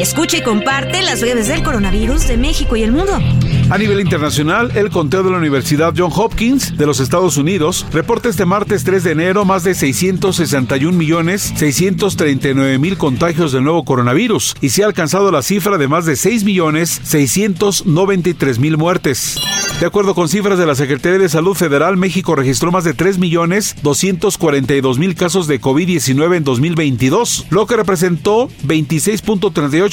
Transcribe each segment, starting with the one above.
Escucha y comparte las redes del coronavirus de México y el mundo. A nivel internacional, el conteo de la Universidad John Hopkins de los Estados Unidos reporta este martes 3 de enero más de 661 millones 639 mil contagios del nuevo coronavirus y se ha alcanzado la cifra de más de 6 millones 693 mil muertes. De acuerdo con cifras de la Secretaría de Salud Federal, México registró más de 3 millones 242 mil casos de COVID-19 en 2022, lo que representó 26.38%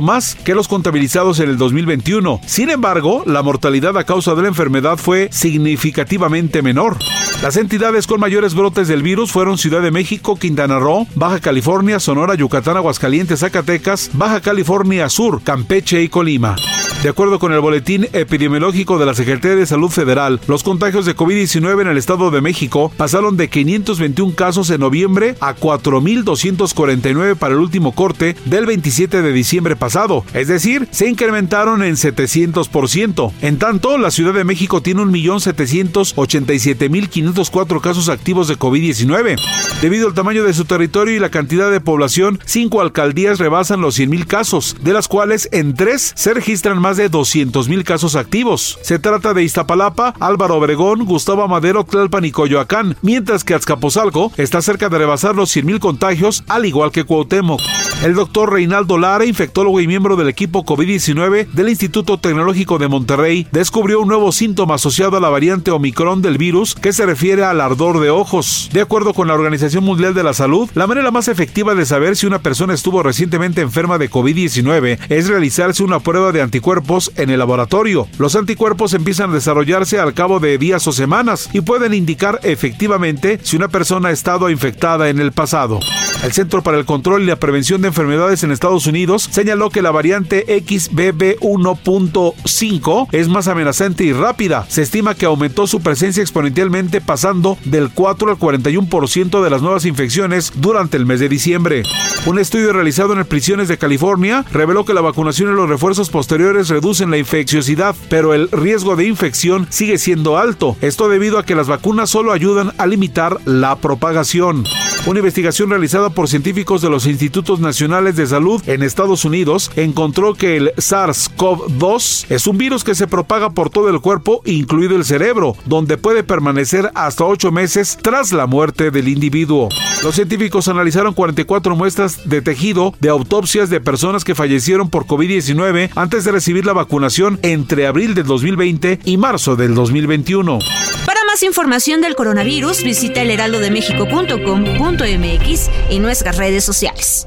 más que los contabilizados en el 2021. Sin embargo, la mortalidad a causa de la enfermedad fue significativamente menor. Las entidades con mayores brotes del virus fueron Ciudad de México, Quintana Roo, Baja California, Sonora, Yucatán, Aguascalientes, Zacatecas, Baja California Sur, Campeche y Colima. De acuerdo con el boletín epidemiológico de la Secretaría de Salud Federal, los contagios de COVID-19 en el Estado de México pasaron de 521 casos en noviembre a 4.249 para el último corte del 27 de diciembre pasado, es decir, se incrementaron en 700%. En tanto, la Ciudad de México tiene 1.787.504 casos activos de COVID-19. Debido al tamaño de su territorio y la cantidad de población, cinco alcaldías rebasan los 100.000 casos, de las cuales en tres se registran más de 200.000 casos activos. Se trata de Iztapalapa, Álvaro Obregón, Gustavo Madero, Tlalpan y Coyoacán, mientras que Azcapotzalco está cerca de rebasar los 100.000 contagios, al igual que Cuauhtémoc. El doctor Reinaldo Lara, infectólogo y miembro del equipo COVID-19 del Instituto Tecnológico de Monterrey, descubrió un nuevo síntoma asociado a la variante Omicron del virus que se refiere al ardor de ojos. De acuerdo con la Organización Mundial de la Salud, la manera más efectiva de saber si una persona estuvo recientemente enferma de COVID-19 es realizarse una prueba de anticuerpos en el laboratorio. Los anticuerpos empiezan a desarrollarse al cabo de días o semanas y pueden indicar efectivamente si una persona ha estado infectada en el pasado. El Centro para el Control y la Prevención de Enfermedades en Estados Unidos señaló que la variante XBB1.5 es más amenazante y rápida. Se estima que aumentó su presencia exponencialmente pasando del 4 al 41% de las nuevas infecciones durante el mes de diciembre. Un estudio realizado en prisiones de California reveló que la vacunación y los refuerzos posteriores reducen la infecciosidad, pero el riesgo de infección sigue siendo alto. Esto debido a que las vacunas solo ayudan a limitar la propagación. Una investigación realizada por científicos de los Institutos Nacionales de Salud en Estados Unidos encontró que el SARS-CoV-2 es un virus que se propaga por todo el cuerpo, incluido el cerebro, donde puede permanecer hasta 8 meses tras la muerte del individuo. Los científicos analizaron 44 muestras de tejido de autopsias de personas que fallecieron por COVID-19 antes de recibir la vacunación entre abril del 2020 y marzo del 2021. Para más información del coronavirus, visita elheraldodemexico.com.mx y nuestras redes sociales.